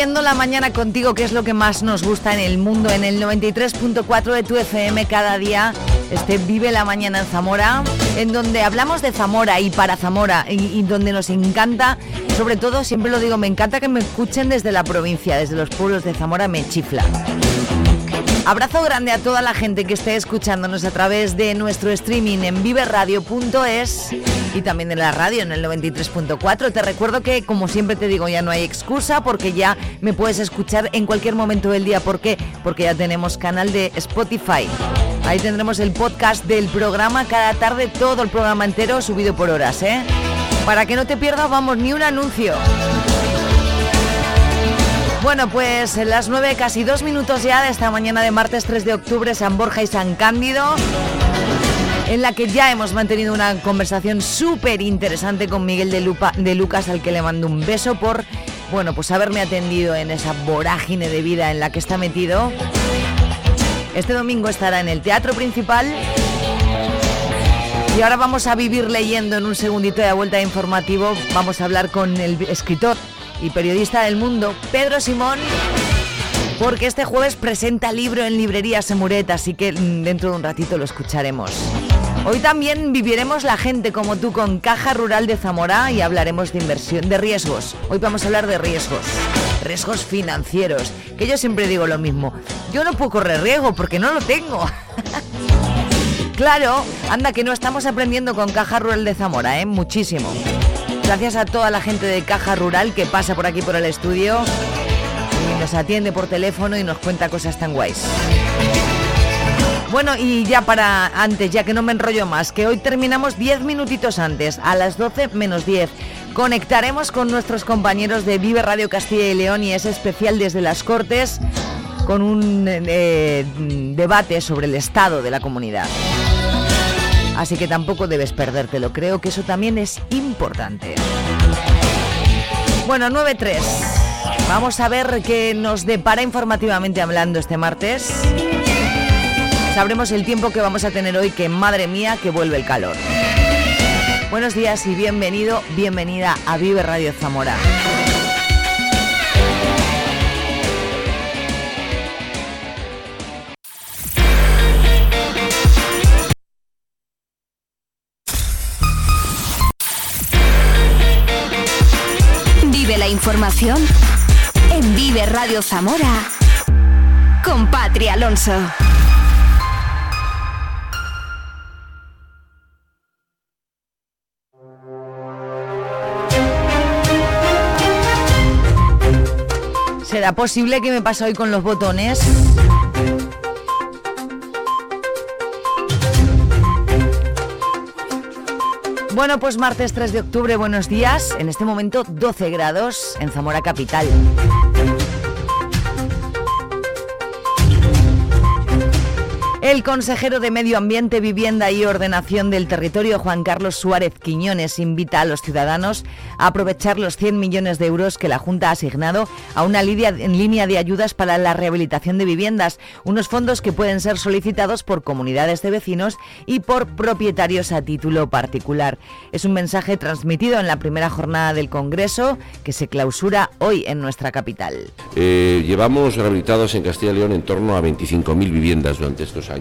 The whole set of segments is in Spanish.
Viviendo la mañana contigo, que es lo que más nos gusta en el mundo, en el 93.4 de tu FM cada día. Este Vive la mañana en Zamora, en donde hablamos de Zamora y para Zamora, y, y donde nos encanta, sobre todo, siempre lo digo, me encanta que me escuchen desde la provincia, desde los pueblos de Zamora, me chifla. Abrazo grande a toda la gente que esté escuchándonos a través de nuestro streaming en viveradio.es y también en la radio en el 93.4. Te recuerdo que, como siempre te digo, ya no hay excusa porque ya me puedes escuchar en cualquier momento del día. ¿Por qué? Porque ya tenemos canal de Spotify. Ahí tendremos el podcast del programa cada tarde, todo el programa entero subido por horas, ¿eh? Para que no te pierdas, vamos, ni un anuncio. Bueno, pues en las 9, casi dos minutos ya de esta mañana de martes 3 de octubre, San Borja y San Cándido, en la que ya hemos mantenido una conversación súper interesante con Miguel de, de Lucas, al que le mando un beso por, bueno, pues haberme atendido en esa vorágine de vida en la que está metido. Este domingo estará en el Teatro Principal. Y ahora vamos a vivir leyendo en un segundito de vuelta informativo. Vamos a hablar con el escritor y periodista del mundo, Pedro Simón, porque este jueves presenta libro en librería Semuret, así que mm, dentro de un ratito lo escucharemos. Hoy también viviremos la gente como tú con Caja Rural de Zamora y hablaremos de inversión, de riesgos. Hoy vamos a hablar de riesgos, riesgos financieros, que yo siempre digo lo mismo. Yo no puedo correr riesgo porque no lo tengo. claro, anda que no estamos aprendiendo con Caja Rural de Zamora, ¿eh? Muchísimo. Gracias a toda la gente de Caja Rural que pasa por aquí por el estudio y nos atiende por teléfono y nos cuenta cosas tan guays. Bueno, y ya para antes, ya que no me enrollo más, que hoy terminamos 10 minutitos antes, a las 12 menos 10. Conectaremos con nuestros compañeros de Vive Radio Castilla y León y es especial desde las Cortes con un eh, debate sobre el estado de la comunidad. Así que tampoco debes perdértelo, creo que eso también es importante. Bueno, 9-3. Vamos a ver qué nos depara informativamente hablando este martes. Sabremos el tiempo que vamos a tener hoy, que madre mía, que vuelve el calor. Buenos días y bienvenido, bienvenida a Vive Radio Zamora. Información en Vive Radio Zamora con Patri Alonso. ¿Será posible que me pase hoy con los botones? Bueno, pues martes 3 de octubre, buenos días. En este momento 12 grados en Zamora Capital. El consejero de Medio Ambiente, Vivienda y Ordenación del Territorio, Juan Carlos Suárez Quiñones, invita a los ciudadanos a aprovechar los 100 millones de euros que la Junta ha asignado a una línea, de ayudas para la rehabilitación de viviendas, unos fondos que pueden ser solicitados por comunidades de vecinos y por propietarios a título particular. Es un mensaje transmitido en la primera jornada del Congreso que se clausura hoy en nuestra capital. Eh, llevamos rehabilitados en Castilla y León en torno a 25.000 viviendas durante estos años.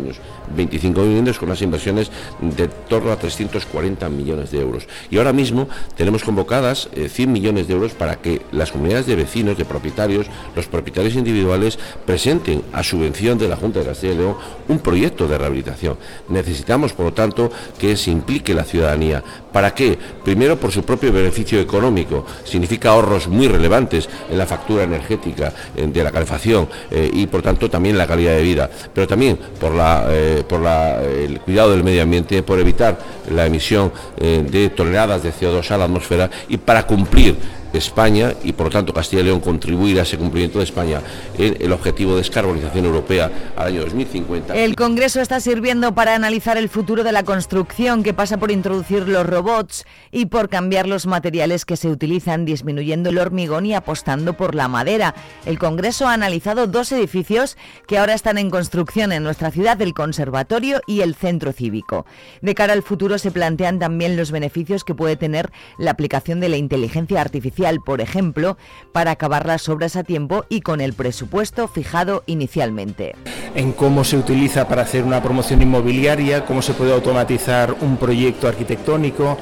25 viviendas con unas inversiones de torno a 340 millones de euros. Y ahora mismo tenemos convocadas eh, 100 millones de euros para que las comunidades de vecinos, de propietarios, los propietarios individuales presenten a subvención de la Junta de Castilla y León un proyecto de rehabilitación. Necesitamos, por lo tanto, que se implique la ciudadanía ¿Para qué? Primero por su propio beneficio económico, significa ahorros muy relevantes en la factura energética de la calefacción eh, y por tanto también la calidad de vida, pero también por, la, eh, por el cuidado del medio ambiente, por evitar la emisión eh, de toneladas de CO2 a la atmósfera y para cumplir España y por lo tanto Castilla y León contribuir a ese cumplimiento de España en el objetivo de descarbonización europea al año 2050. El Congreso está sirviendo para analizar el futuro de la construcción que pasa por introducir los robots y por cambiar los materiales que se utilizan disminuyendo el hormigón y apostando por la madera. El Congreso ha analizado dos edificios que ahora están en construcción en nuestra ciudad, el Conservatorio y el Centro Cívico. De cara al futuro se plantean también los beneficios que puede tener la aplicación de la inteligencia artificial por ejemplo, para acabar las obras a tiempo y con el presupuesto fijado inicialmente. En cómo se utiliza para hacer una promoción inmobiliaria, cómo se puede automatizar un proyecto arquitectónico,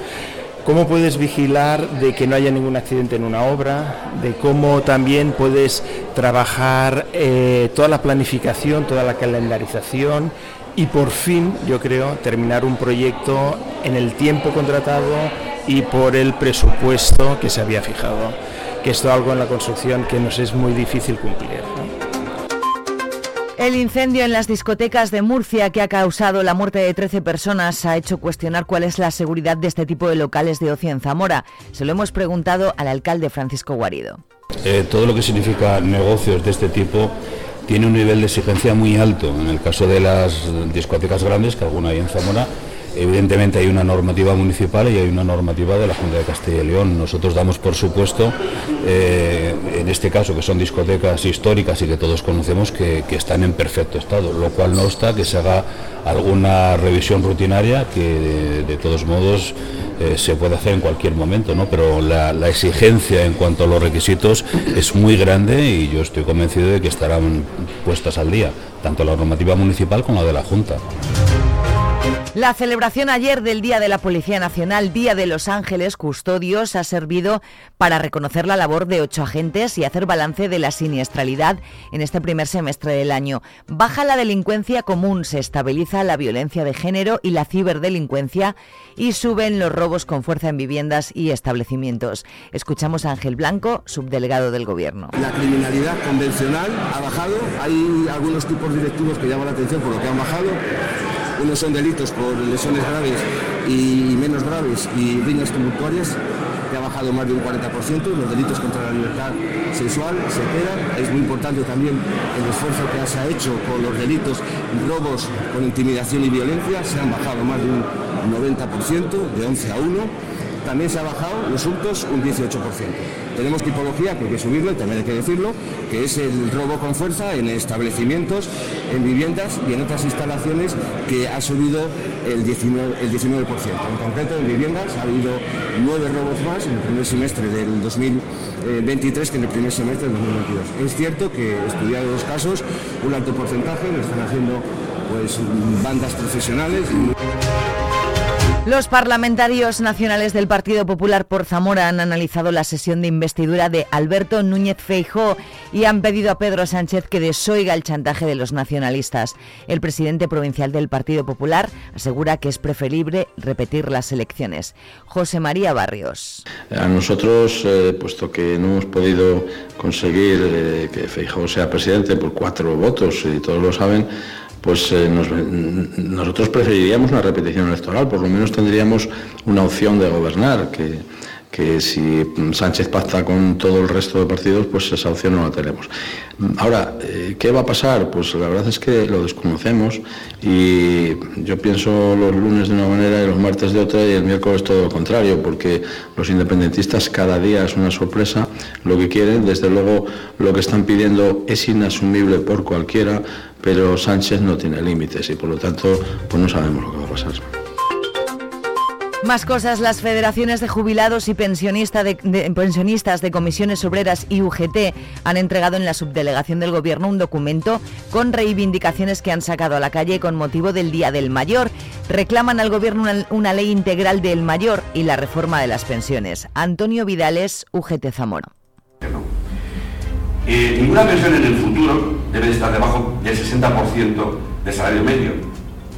cómo puedes vigilar de que no haya ningún accidente en una obra, de cómo también puedes trabajar eh, toda la planificación, toda la calendarización y por fin, yo creo, terminar un proyecto en el tiempo contratado y por el presupuesto que se había fijado, que esto es algo en la construcción que nos es muy difícil cumplir. El incendio en las discotecas de Murcia que ha causado la muerte de 13 personas ha hecho cuestionar cuál es la seguridad de este tipo de locales de ocio en Zamora. Se lo hemos preguntado al alcalde Francisco Guarido. Eh, todo lo que significa negocios de este tipo tiene un nivel de exigencia muy alto. En el caso de las discotecas grandes, que alguna hay en Zamora, Evidentemente hay una normativa municipal y hay una normativa de la Junta de Castilla y León. Nosotros damos por supuesto, eh, en este caso que son discotecas históricas y que todos conocemos, que, están en perfecto estado, lo cual no está que se haga alguna revisión rutinaria que de, todos modos eh, se puede hacer en cualquier momento, ¿no? pero la, exigencia en cuanto a los requisitos es muy grande y yo estoy convencido de que estarán puestas al día, tanto la normativa municipal como la de la Junta. La celebración ayer del Día de la Policía Nacional, Día de Los Ángeles Custodios, ha servido para reconocer la labor de ocho agentes y hacer balance de la siniestralidad en este primer semestre del año. Baja la delincuencia común, se estabiliza la violencia de género y la ciberdelincuencia y suben los robos con fuerza en viviendas y establecimientos. Escuchamos a Ángel Blanco, subdelegado del Gobierno. La criminalidad convencional ha bajado, hay algunos tipos directivos que llaman la atención por lo que han bajado unos son delitos por lesiones graves y menos graves y riñas tumultuarias, que ha bajado más de un 40%, los delitos contra la libertad sexual se quedan. Es muy importante también el esfuerzo que se ha hecho con los delitos robos con intimidación y violencia, se han bajado más de un 90%, de 11 a 1 también se ha bajado los hurtos un 18%. Tenemos tipología que hay que subirlo, también hay que decirlo, que es el robo con fuerza en establecimientos, en viviendas y en otras instalaciones que ha subido el 19%. El 19%. En concreto, en viviendas ha habido nueve robos más en el primer semestre del 2023 que en el primer semestre del 2022. Es cierto que, estudiado los casos, un alto porcentaje lo están haciendo pues, bandas profesionales. Los parlamentarios nacionales del Partido Popular por Zamora han analizado la sesión de investidura de Alberto Núñez Feijó y han pedido a Pedro Sánchez que desoiga el chantaje de los nacionalistas. El presidente provincial del Partido Popular asegura que es preferible repetir las elecciones. José María Barrios. A nosotros, eh, puesto que no hemos podido conseguir eh, que Feijó sea presidente por cuatro votos, y todos lo saben, pues eh, nosotros preferiríamos una repetición electoral, por lo menos tendríamos una opción de gobernar, que, que si Sánchez pacta con todo el resto de partidos, pues esa opción no la tenemos. Ahora, eh, ¿qué va a pasar? Pues la verdad es que lo desconocemos y yo pienso los lunes de una manera y los martes de otra y el miércoles todo lo contrario, porque los independentistas cada día es una sorpresa lo que quieren, desde luego lo que están pidiendo es inasumible por cualquiera, pero Sánchez no tiene límites y por lo tanto pues no sabemos lo que va a pasar. Más cosas, las federaciones de jubilados y pensionistas de comisiones obreras y UGT han entregado en la subdelegación del Gobierno un documento con reivindicaciones que han sacado a la calle con motivo del Día del Mayor. Reclaman al Gobierno una, ley integral del mayor y la reforma de las pensiones. Antonio Vidales, UGT Zamora. ninguna pensión en el futuro debe estar debajo del 60% del salario medio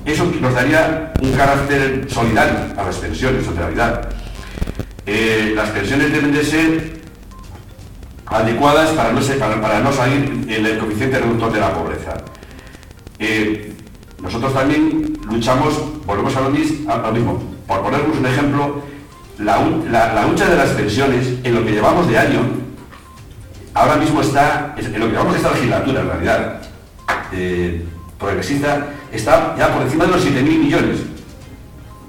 Eso nos daría un carácter solidario a las pensiones, en realidad. Eh, las pensiones deben de ser adecuadas para no, salir en el coeficiente reductor de la pobreza. Eh, nosotros también luchamos, volvemos a lo, mismo, por ponernos un ejemplo, la, lucha de las pensiones en lo que llevamos de año, ahora mismo está, en lo que llevamos de esta legislatura en realidad, eh, progresista, está ya por encima de los 7.000 millones.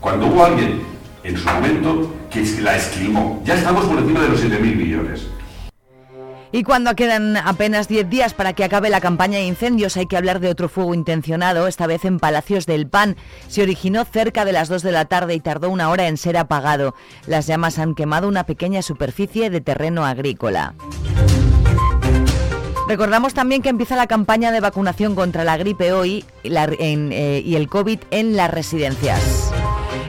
Cuando hubo alguien en su momento que la esclimó, ya estamos por encima de los 7.000 millones. Y cuando quedan apenas 10 días para que acabe la campaña de incendios, hay que hablar de otro fuego intencionado, esta vez en Palacios del Pan. Se originó cerca de las 2 de la tarde y tardó una hora en ser apagado. Las llamas han quemado una pequeña superficie de terreno agrícola. Recordamos también que empieza la campaña de vacunación contra la gripe hoy eh, y el COVID en las residencias.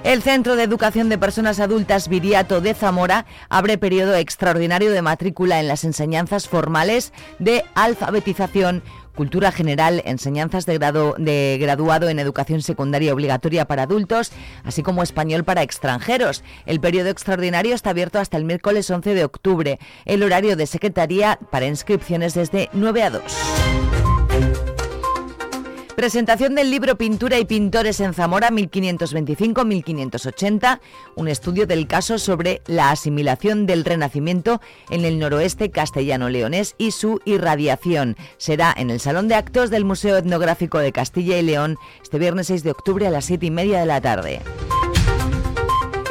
El Centro de Educación de Personas Adultas Viriato de Zamora abre periodo extraordinario de matrícula en las enseñanzas formales de alfabetización cultura general, enseñanzas de, grado, de graduado en educación secundaria obligatoria para adultos, así como español para extranjeros. El periodo extraordinario está abierto hasta el miércoles 11 de octubre. El horario de secretaría para inscripciones desde 9 a 2. Presentación del libro Pintura y Pintores en Zamora 1525-1580, un estudio del caso sobre la asimilación del Renacimiento en el noroeste castellano-leonés y su irradiación. Será en el Salón de Actos del Museo Etnográfico de Castilla y León este viernes 6 de octubre a las 7 y media de la tarde.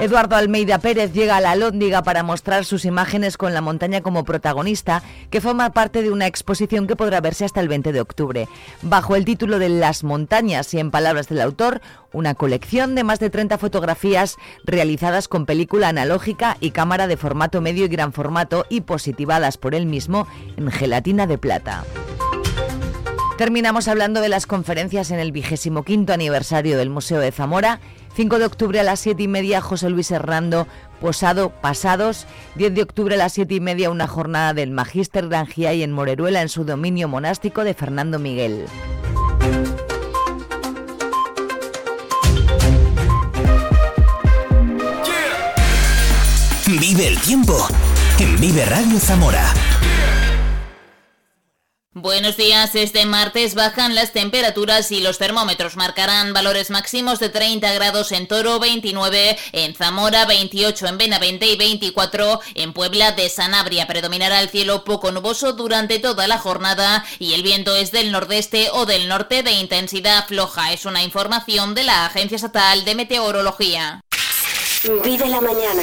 Eduardo Almeida Pérez llega a la Lóndiga para mostrar sus imágenes con la montaña como protagonista, que forma parte de una exposición que podrá verse hasta el 20 de octubre. Bajo el título de Las montañas y en palabras del autor, una colección de más de 30 fotografías realizadas con película analógica y cámara de formato medio y gran formato y positivadas por él mismo en gelatina de plata. Terminamos hablando de las conferencias en el vigésimo quinto aniversario del Museo de Zamora 5 de octubre a las 7 y media, José Luis Hernando, Posado Pasados. 10 de octubre a las 7 y media, una jornada del Magíster y en Moreruela, en su dominio monástico de Fernando Miguel. Vive el tiempo en Vive Radio Zamora. Buenos días, este martes bajan las temperaturas y los termómetros marcarán valores máximos de 30 grados en Toro, 29 en Zamora, 28 en Benavente y 24 en Puebla de Sanabria. Predominará el cielo poco nuboso durante toda la jornada y el viento es del nordeste o del norte de intensidad floja. Es una información de la Agencia Estatal de Meteorología. Vive la mañana.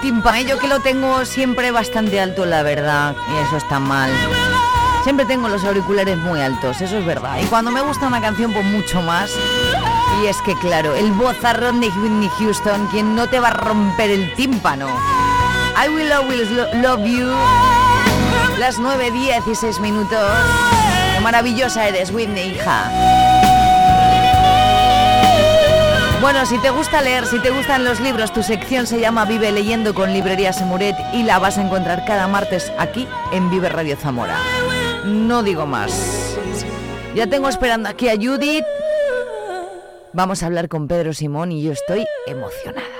Tímpano, yo que lo tengo siempre bastante alto, la verdad, y eso está mal. Siempre tengo los auriculares muy altos, eso es verdad. Y cuando me gusta una canción, pues mucho más. Y es que, claro, el vozarrón de Whitney Houston, quien no te va a romper el tímpano. I will always lo- love you. Las 9, 16 minutos. Maravillosa eres, Whitney, hija. Bueno, si te gusta leer, si te gustan los libros, tu sección se llama Vive leyendo con Librería Semuret y la vas a encontrar cada martes aquí en Vive Radio Zamora. No digo más. Ya tengo esperando aquí a Judith. Vamos a hablar con Pedro Simón y yo estoy emocionada.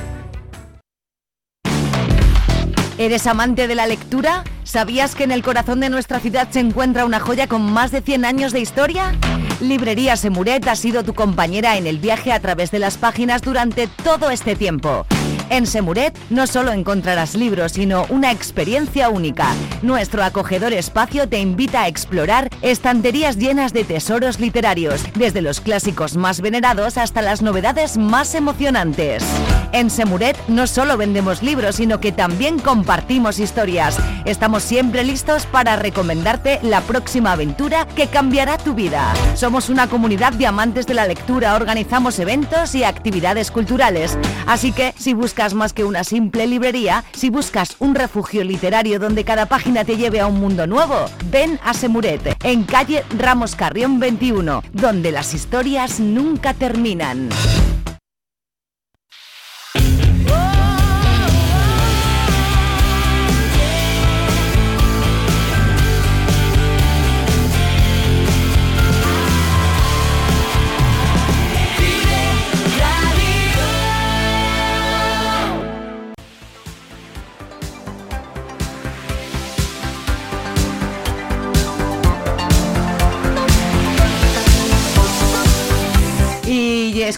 ¿Eres amante de la lectura? ¿Sabías que en el corazón de nuestra ciudad se encuentra una joya con más de 100 años de historia? Librería Semuret ha sido tu compañera en el viaje a través de las páginas durante todo este tiempo. En Semuret no solo encontrarás libros, sino una experiencia única. Nuestro acogedor espacio te invita a explorar estanterías llenas de tesoros literarios, desde los clásicos más venerados hasta las novedades más emocionantes. En Semuret no solo vendemos libros, sino que también compartimos historias. Estamos siempre listos para recomendarte la próxima aventura que cambiará tu vida. Somos una comunidad de amantes de la lectura, organizamos eventos y actividades culturales. Así que si buscas más que una simple librería, si buscas un refugio literario donde cada página te lleve a un mundo nuevo, ven a Semuret, en calle Ramos Carrión 21, donde las historias nunca terminan.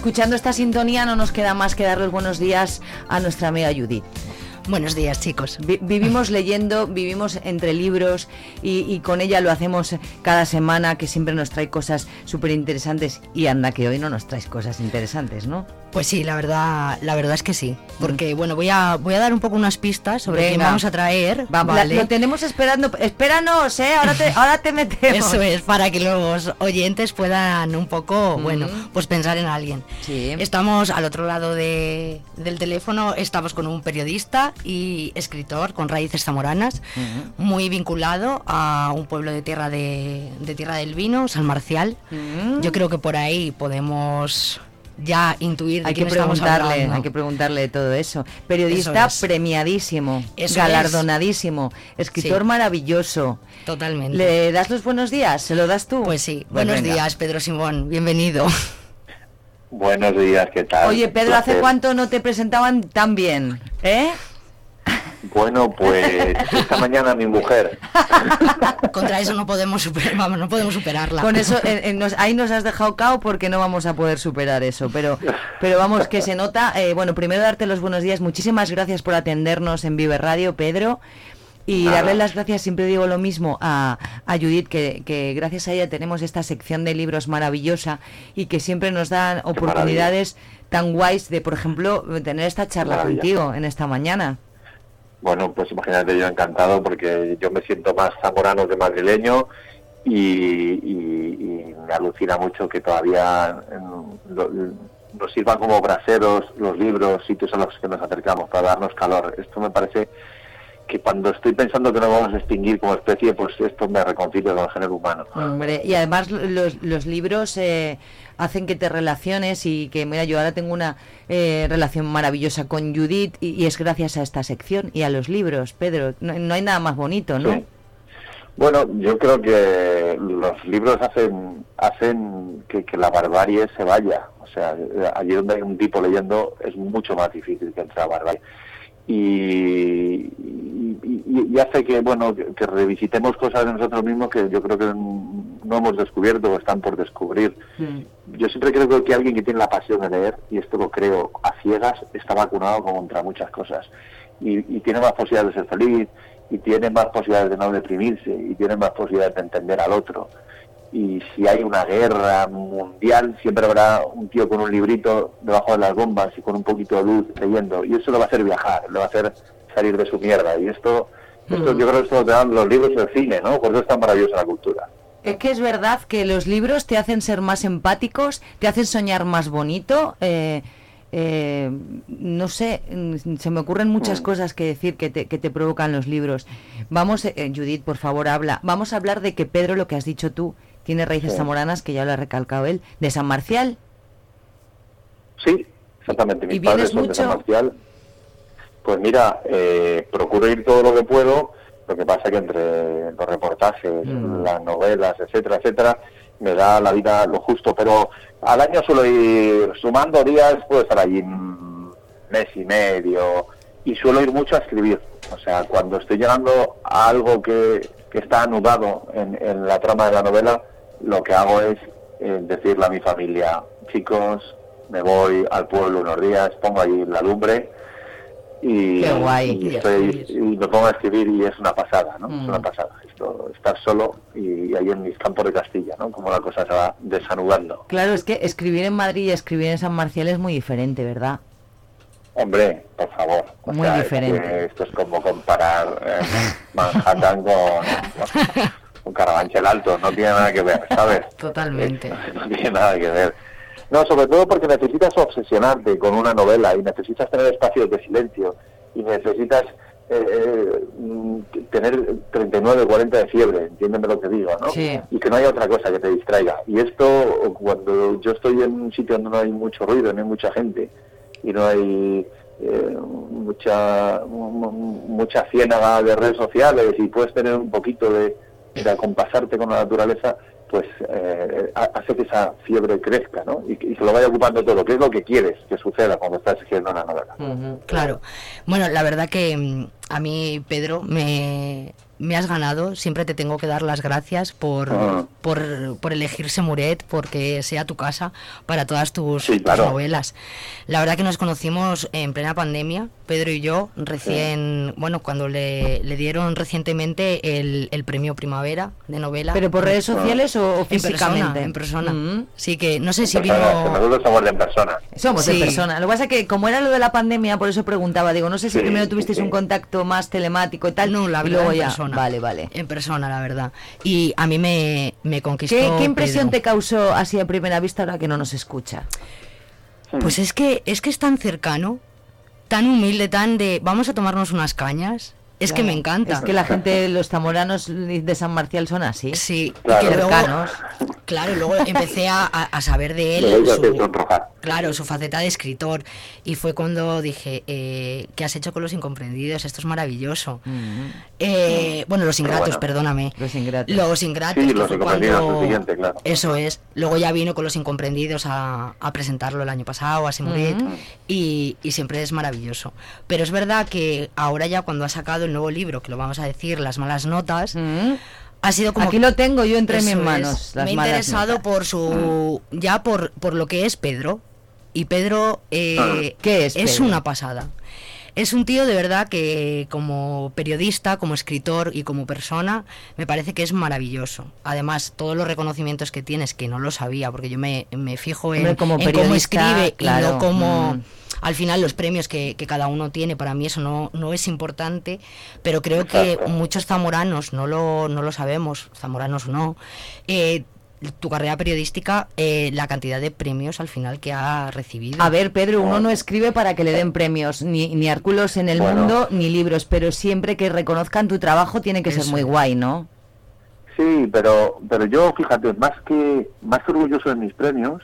Escuchando esta sintonía no nos queda más que dar los buenos días a nuestra amiga Judith. Buenos días, chicos. Vi- vivimos leyendo, vivimos entre libros y, y con ella lo hacemos cada semana, que siempre nos trae cosas súper interesantes. Y anda, que hoy no nos traes cosas interesantes, ¿no? Pues sí, la verdad, la verdad es que sí. Porque, bueno, voy a, voy a dar un poco unas pistas sobre quién Venga. vamos a traer. La- ¿vale? lo tenemos esperando. Espéranos, ¿eh? Ahora te, ahora te metemos. Eso es, para que los oyentes puedan un poco, bueno, pues pensar en alguien. Estamos al otro lado de- del teléfono, estamos con un periodista y escritor con raíces zamoranas, muy vinculado a un pueblo de tierra de, de Tierra del Vino, San Marcial. Yo creo que por ahí podemos ya intuir de Hay que quién estamos preguntarle, hablando. hay que preguntarle de todo eso. Periodista Eso es. premiadísimo, Eso galardonadísimo, escritor Sí. maravilloso. Totalmente. ¿Le das los buenos días? ¿Se lo das tú? Pues sí. Buenos días, Pedro Simón. Bienvenido. Buenos días, ¿qué tal? Oye, Pedro, ¿hace cuánto no te presentaban tan bien? ¿Eh? Bueno, pues esta mañana mi mujer. Contra eso no podemos superar, vamos, no podemos superarla. Con eso, eh, eh, nos- ahí nos has dejado cao porque no vamos a poder superar eso. Pero, pero vamos, que se nota. eh, bueno, primero darte los buenos días. Muchísimas gracias por atendernos en Vive Radio, Pedro. Y Nada. darle las gracias, siempre digo lo mismo, a, a Judith, que, que gracias a ella tenemos esta sección de libros maravillosa y que siempre nos dan oportunidades tan guays de, por ejemplo, tener esta charla Maravilla. contigo en esta mañana. Bueno, pues imagínate, yo encantado porque yo me siento más zamorano que madrileño y, me alucina mucho que todavía lo- nos sirvan como braseros los libros, sitios a los que nos acercamos para darnos calor. Esto me parece que cuando estoy pensando que nos vamos a extinguir como especie, pues esto me reconcilia con el género humano. Hombre, y además los, los libros eh, hacen que te relaciones y que, mira, yo ahora tengo una eh, relación maravillosa con Judith y, es gracias a esta sección y a los libros, Pedro. No, no hay nada más bonito, ¿no? Sí. Bueno, yo creo que los libros hacen hacen que, que la barbarie se vaya. O sea, allí donde hay un tipo leyendo es mucho más difícil que entre la barbarie. Y, y- y- y hace que, bueno, que, que revisitemos cosas de nosotros mismos que yo creo que no hemos descubierto o están por descubrir. Yo siempre creo que alguien que tiene la pasión de leer, y esto lo creo a ciegas, está vacunado contra muchas cosas. Y, y tiene más posibilidades de ser feliz, y tiene más posibilidades de no deprimirse, y tiene más posibilidades de entender al otro. Y si hay una guerra mundial, siempre habrá un tío con un librito debajo de las bombas y con un poquito de luz leyendo. Y eso lo va a hacer viajar, lo va a hacer salir de su mierda. Y esto, esto yo creo que esto lo te dan los libros y el cine, ¿no? Por eso es tan maravillosa la cultura. Es que es verdad que los libros te hacen ser más empáticos, te hacen soñar más bonito. eh, eh, no sé, mm, se me ocurren muchas cosas que decir que te, que te provocan los libros. Vamos, eh, Judith, por favor, habla. Vamos a hablar de que Pedro, lo que has dicho tú, tiene raíces Sí. zamoranas, que ya lo ha recalcado él, de San Marcial. Sí, exactamente. Mis ¿Y vienes padres son de mucho? San Marcial. Pues mira, eh, procuro ir todo lo que puedo. Lo que pasa que entre los reportajes, Mm. las novelas, etcétera, etcétera, me da la vida lo justo. Pero al año suelo ir sumando días, puedo estar allí un mes y medio. Y suelo ir mucho a escribir. O sea, cuando estoy llegando a algo que, que está anudado en, en la trama de la novela, lo que hago es eh, decirle a mi familia, chicos, me voy al pueblo unos días, pongo allí la lumbre y, Qué guay. y, estoy- y me pongo a escribir y es una pasada, ¿no? Mm. Es una pasada. Esto, estar solo y, ahí en mis campos de Castilla, ¿no? Como la cosa se va desanudando. Claro, es que escribir en Madrid y escribir en San Marcial es muy diferente, ¿verdad? Hombre, por favor. o Muy sea, es diferente. que esto es como comparar eh, Manhattan con, con Carabanchel Alto, no tiene nada que ver, ¿sabes? Totalmente. no tiene nada que ver. No, sobre todo porque necesitas obsesionarte con una novela y necesitas tener espacios de silencio y necesitas eh, eh, mm, tener 39, 40 de fiebre, entiéndeme lo que digo, ¿no? Sí. Y que no haya otra cosa que te distraiga. Y esto, cuando yo estoy en un sitio donde no hay mucho ruido, no hay mucha gente y no hay eh, mucha mu- mu- mucha ciénaga de redes sociales y puedes tener un poquito de, de acompasarte con la naturaleza, pues eh, ha- hace que esa fiebre crezca, ¿no? Y, y que lo vaya ocupando todo, que es lo que quieres que suceda cuando estás escribiendo una novela. Claro. Bueno, la verdad que mm, a mí, Pedro, me, me has ganado. Siempre te tengo que dar las gracias por, Ah. por, por elegir Semuret, porque sea tu casa para todas tus, Sí, tus claro. novelas. La verdad que nos conocimos en plena pandemia, Pedro y yo, recién, bueno, cuando le, le dieron recientemente el, el premio Primavera de novela. ¿Pero por redes sociales o- o En persona, físicamente? En persona. Mm. Sí que no sé si Personas, que vino... nosotros somos de en persona. Somos Sí. de persona. Lo que pasa es que como era lo de la pandemia, por eso preguntaba, digo, no sé si Sí, primero tuvisteis sí. un contacto más telemático y tal, No, la y verdad, luego en ya, persona. Vale, vale. En persona, la verdad. Y a mí me, me conquistó. ¿Qué, qué impresión Pedro. te causó así a primera vista ahora que no nos escucha? Pues es que, es que es tan cercano, tan humilde, tan de vamos a tomarnos unas cañas. Es que Claro. me encanta. Es que la gente, los zamoranos de San Marcial son así. Sí, Claro. que luego, claro, luego empecé a, a- saber de él, su, claro, su faceta de escritor. Y fue cuando dije, eh, ¿qué has hecho con los incomprendidos? Esto es maravilloso. Eh, bueno, los ingratos, bueno. perdóname. Los ingratos. Los ingratos. Sí, que los incomprendidos, cuando- el siguiente, claro. Eso es. Luego ya vino con los incomprendidos a, a presentarlo el año pasado, a Simuret, Ujú. y, y siempre es maravilloso. Pero es verdad que ahora ya cuando ha sacado el nuevo libro, que lo vamos a decir, Las malas notas, Mm. ha sido como... Aquí lo tengo yo entre mis es. manos. las Me he interesado notas. por su... ya por, por lo que es Pedro. Y Pedro eh, ¿Qué es es Pedro? una pasada. Es un tío de verdad que como periodista, como escritor y como persona, me parece que es maravilloso. Además, todos los reconocimientos que tienes, que no lo sabía, porque yo me, me fijo en, como cómo escribe y claro, no cómo... mm. Al final los premios que, que cada uno tiene, para mí eso no, no es importante, pero creo que muchos zamoranos no lo, no lo sabemos, zamoranos no, eh, tu carrera periodística, eh, la cantidad de premios al final que ha recibido. A ver, Pedro, uno no escribe para que le den premios, ni, ni artículos en el Bueno. mundo, ni libros, pero siempre que reconozcan tu trabajo tiene que ser muy guay, ¿no? Sí, pero, pero yo, fíjate, más que, más que orgulloso de mis premios,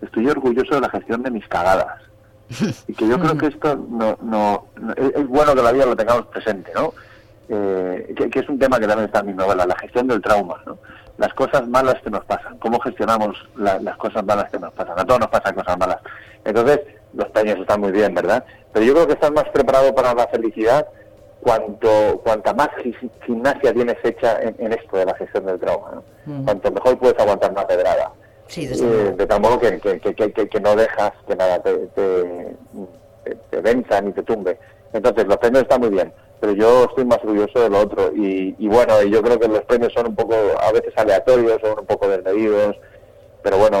estoy orgulloso de la gestión de mis cagadas. Y que yo creo que esto no, no, no- es, es bueno que la vida lo tengamos presente, ¿no? Eh, que, que es un tema que también está en mi novela, la gestión del trauma, ¿no? Las cosas malas que nos pasan, cómo gestionamos la- las cosas malas que nos pasan. A todos nos pasan cosas malas. Entonces, los premios están muy bien, ¿verdad? Pero yo creo que estás más preparado para la felicidad cuanto cuanta más gi- gimnasia tienes hecha en, en esto de la gestión del trauma, ¿no? Cuanto mejor puedes aguantar una pedrada. Sí, Eh, de tal modo que, que, que, que- que- que no dejas que nada te, te, te- te venza ni te tumbe. Entonces, los premios están muy bien, pero yo estoy más orgulloso de lo otro. Y, y bueno, yo creo que los premios son un poco, a veces aleatorios, son un poco desmedidos, pero bueno,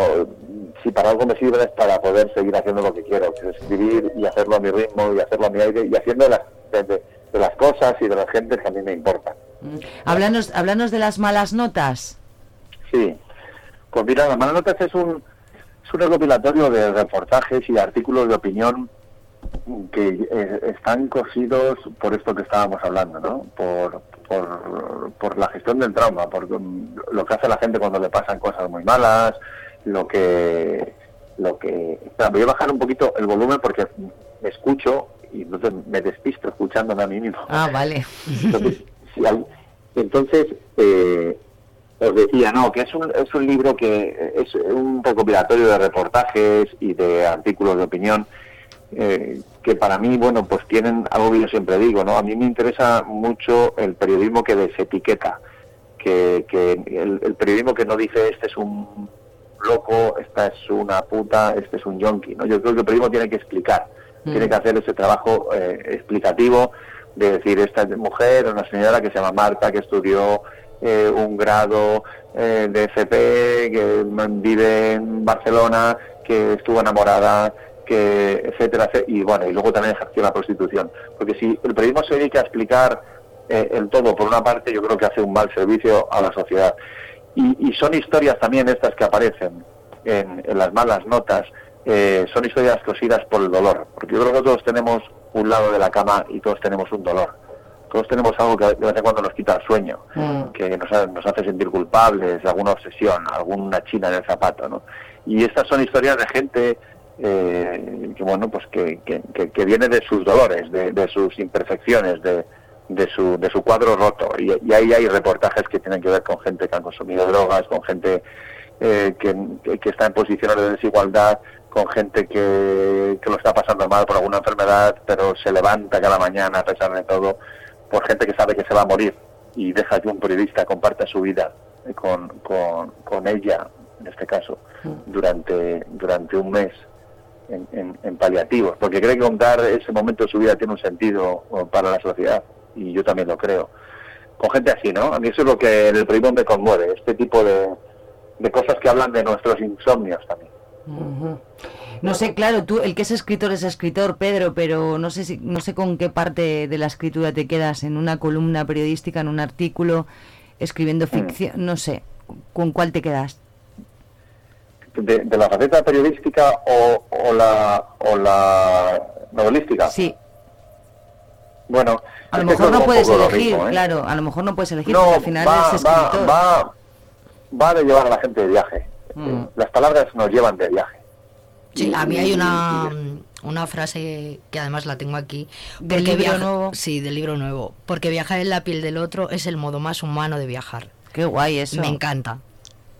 si para algo me sirven es para poder seguir haciendo lo que quiero, que es escribir y hacerlo a mi ritmo y hacerlo a mi aire y haciendo las, de- de- de las cosas y de las gentes que a mí me importan. Háblanos, háblanos de las malas notas. Sí, pues mira, las malas notas es un, es un recopilatorio de reportajes y artículos de opinión que eh, están cosidos por esto que estábamos hablando, ¿no? Por, por, por la gestión del trauma, por lo que hace la gente cuando le pasan cosas muy malas, lo que... Lo que... Espera, voy a bajar un poquito el volumen porque me escucho y entonces me despisto escuchándome a mí mismo. Ah, vale. Entonces, si hay- entonces, eh, os decía, no, que es un, es un libro que es un recopilatorio de reportajes y de artículos de opinión eh, que para mí, bueno, pues tienen algo que yo siempre digo, ¿no? A mí me interesa mucho el periodismo que desetiqueta, que, que el, el periodismo que no dice este es un loco, esta es una puta, este es un yonki, ¿no? Yo creo que el periodismo tiene que explicar, tiene que hacer ese trabajo eh, explicativo de decir, esta mujer, una señora que se llama Marta, que estudió eh, un grado eh, de FP, que mm, vive en Barcelona, que estuvo enamorada, que etcétera, etcétera, y bueno, y luego también ejerció la prostitución. Porque si el periodismo se dedica a explicar eh, el todo por una parte, yo creo que hace un mal servicio a la sociedad. Y, y son historias también estas que aparecen en, en las malas notas, eh, son historias cosidas por el dolor, porque yo creo que todos tenemos un lado de la cama y todos tenemos un dolor. Todos tenemos algo que de vez en cuando nos quita el sueño, que nos, ha- nos hace sentir culpables, alguna obsesión, alguna china en el zapato, ¿no? Y estas son historias de gente eh, que, bueno, pues que, que, viene de sus dolores, de, de sus imperfecciones, de, de su, de su cuadro roto. Y, y ahí hay reportajes que tienen que ver con gente que han consumido drogas, con gente eh, que, que- está en posiciones de desigualdad, con gente que, que lo está pasando mal por alguna enfermedad, pero se levanta cada mañana a pesar de todo, por gente que sabe que se va a morir y deja que un periodista comparta su vida con, con, con ella, en este caso, durante, durante un mes en, en- en paliativos, porque cree que contar ese momento de su vida tiene un sentido para la sociedad, y yo también lo creo. Con gente así, ¿no? A mí eso es lo que en el periodismo me conmueve, este tipo de, de cosas que hablan de nuestros insomnios también. Ujú. No sé, claro, tú, el que es escritor es escritor, Pedro, pero no sé si, no sé con qué parte de la escritura te quedas, en una columna periodística, en un artículo, escribiendo ficción, no sé, ¿con cuál te quedas? De, de la faceta periodística o, o, la, o la novelística. Sí. Bueno, A lo es mejor es no puedes elegir, mismo, ¿eh? claro, a lo mejor no puedes elegir, No, porque al final va, eres va, escritor. va, va de llevar a la gente de viaje. Mm. Las palabras nos llevan de viaje. Sí, a mí hay una, una frase que además la tengo aquí. ¿Del libro viaja- nuevo? Sí, del libro nuevo. Porque viajar en la piel del otro es el modo más humano de viajar. Qué guay eso. Me encanta.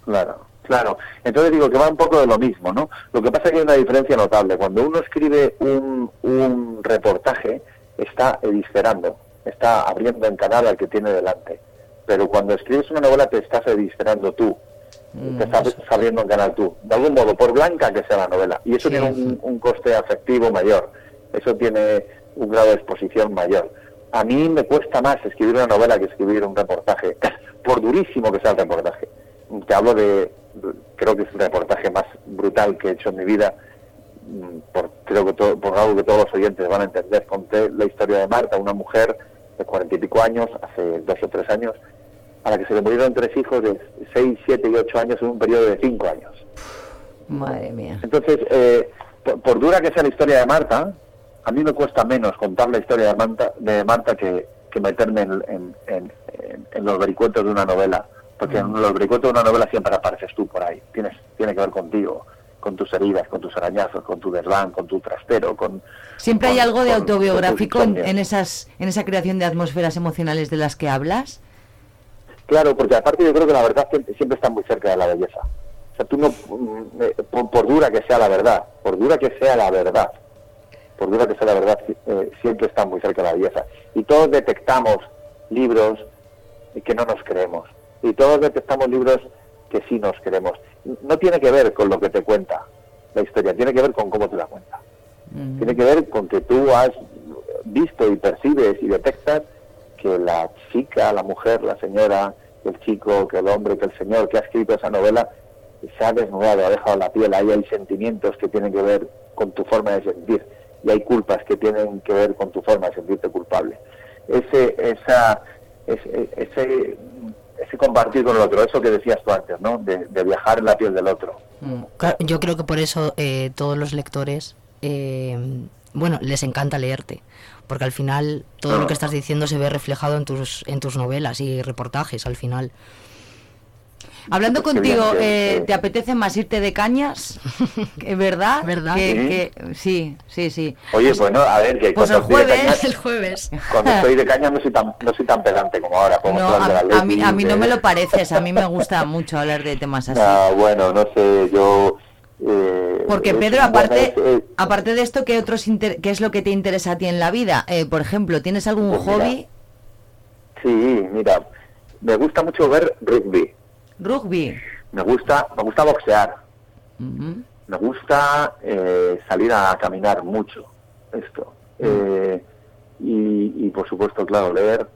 Claro, claro. Entonces digo que va un poco de lo mismo, ¿no? Lo que pasa es que hay una diferencia notable. Cuando uno escribe un, un reportaje, está edisferando, está abriendo en canal al que tiene delante. Pero cuando escribes una novela te estás edisferando tú, te estás abriendo en canal tú. De algún modo, por blanca que sea la novela. Y eso tiene un, un coste afectivo mayor. Eso tiene un grado de exposición mayor. A mí me cuesta más escribir una novela que escribir un reportaje, por durísimo que sea el reportaje. Te hablo de, creo que es el reportaje más brutal que he hecho en mi vida, mm, por, creo que todo- por algo que todos los oyentes van a entender. Conté la historia de Marta, una mujer de cuarenta y pico años, hace dos o tres años, a la que se le murieron tres hijos de seis, siete y ocho años en un periodo de cinco años. Madre mía. Entonces, eh, por, por dura que sea la historia de Marta, a mí me cuesta menos contar la historia de Marta, de Marta que, que meterme en, en- en- en- en los vericuetos de una novela. Porque en los vericuetos de una novela siempre apareces tú por ahí. Tienes, tiene que ver contigo, con tus heridas, con tus arañazos, con tu desván, con tu trastero, con... ¿Siempre hay algo de con- autobiográfico con en, esas, en esa creación de atmósferas emocionales de las que hablas? Claro, porque aparte yo creo que la verdad siempre, está muy cerca de la belleza. O sea, tú no, mm, eh, por, por dura que sea la verdad, por dura que sea la verdad, por dura que sea la verdad, eh, siempre está muy cerca de la belleza. Y todos detectamos libros que no nos creemos. Y todos detectamos libros que sí nos creemos. No tiene que ver con lo que te cuenta la historia, tiene que ver con cómo te la cuenta. Tiene que ver con que tú has visto y percibes y detectas que la chica, la mujer, la señora, el chico, que el hombre, que el señor que ha escrito esa novela se ha desnudado, ha dejado la piel, ahí hay sentimientos que tienen que ver con tu forma de sentir y hay culpas que tienen que ver con tu forma de sentirte culpable. Ese, esa, ese, ese, ese compartir con el otro, eso que decías tú antes, ¿no? De, de viajar en la piel del otro. Claro, Yo creo que por eso eh, todos los lectores, eh, bueno, les encanta leerte, porque al final todo lo que estás diciendo se ve reflejado en tus, en tus novelas y reportajes al final. Hablando Qué contigo, eh. ¿te apetece más irte de cañas? ¿Es verdad? ¿Verdad? Que- Sí. que- sí, sí, sí. Oye, bueno, a ver, que Pues cuando el estoy de jueves, el jueves. cuando estoy de caña no soy tan, no soy tan pedante como ahora. Como No, de a, la a mí, a mí no me lo pareces, a mí me gusta mucho hablar de temas así. Ah, bueno, no sé, yo... eh, Porque Pedro, bueno, aparte, es- es- aparte de esto, ¿qué otros inter- qué es lo que te interesa a ti en la vida? Eh, por ejemplo, ¿tienes algún Pues mira, hobby? sí, mira, me gusta mucho ver rugby. Rugby. Me gusta, me gusta boxear. Me gusta eh, salir a caminar mucho. Esto. Eh, y, y, por supuesto, claro, leer,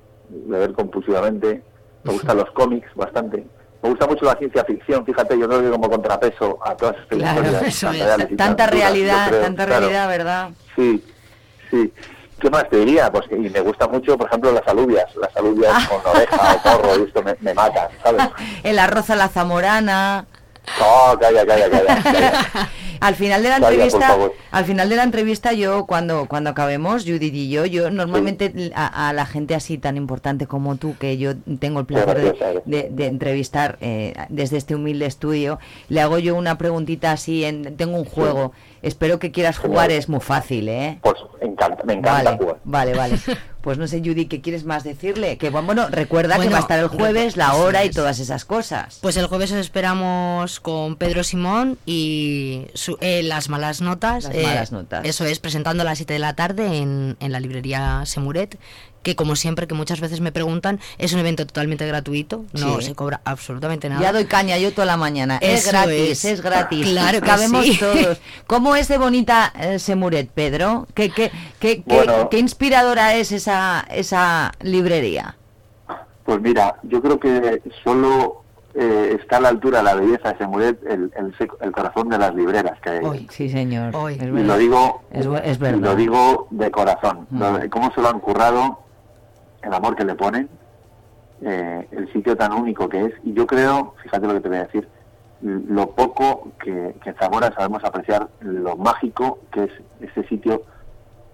leer compulsivamente. Me gustan los cómics bastante. Me gusta mucho la ciencia ficción, fíjate, yo creo que como contrapeso a todas estas Claro, historias eso Tanta realidad, creo, tanta claro. realidad, ¿verdad? Sí, sí. ¿Qué más te diría? Pues y me gusta mucho, por ejemplo, las alubias. Las alubias Ah. con oreja o porro, y esto me, me mata, ¿sabes? El arroz a la zamorana. No, calla, calla, calla. calla. Al final de la Calla, entrevista, al final de la entrevista, yo cuando cuando acabemos, Judith y yo, yo normalmente a, a la gente así tan importante como tú, que yo tengo el placer de, de- de entrevistar eh, desde este humilde estudio, le hago yo una preguntita así, en, tengo un juego, espero que quieras jugar, es muy fácil, ¿eh? Pues encanta, me encanta Vale, jugar. vale, vale. Pues no sé, Judy, ¿qué quieres más decirle? Que bueno, recuerda que va a estar el jueves, la hora y todas esas cosas. Pues el jueves os esperamos con Pedro Simón y su- eh, las malas notas. Las eh, malas notas. Eso es, presentando a las 7 de la tarde en, en la librería Semuret, que como siempre, que muchas veces me preguntan, es un evento totalmente gratuito, no Sí. se cobra absolutamente nada. Ya doy caña yo toda la mañana. es gratis, es. es, gratis. Claro que Cabemos sí. todos. ¿Cómo es de bonita eh, Semuret, Pedro? ¿Qué, qué, qué, qué- Bueno. qué inspiradora es esa, esa librería? Pues mira, yo creo que solo eh, está a la altura de la belleza de Semuret el, el, el corazón de las libreras que hay. Sí, señor. Es y verdad. lo digo, Es, es verdad. lo digo de corazón. Mm. Cómo se lo han currado, el amor que le ponen, eh, el sitio tan único que es. Y yo creo, fíjate lo que te voy a decir, lo poco que, que en Zamora sabemos apreciar lo mágico que es ese sitio,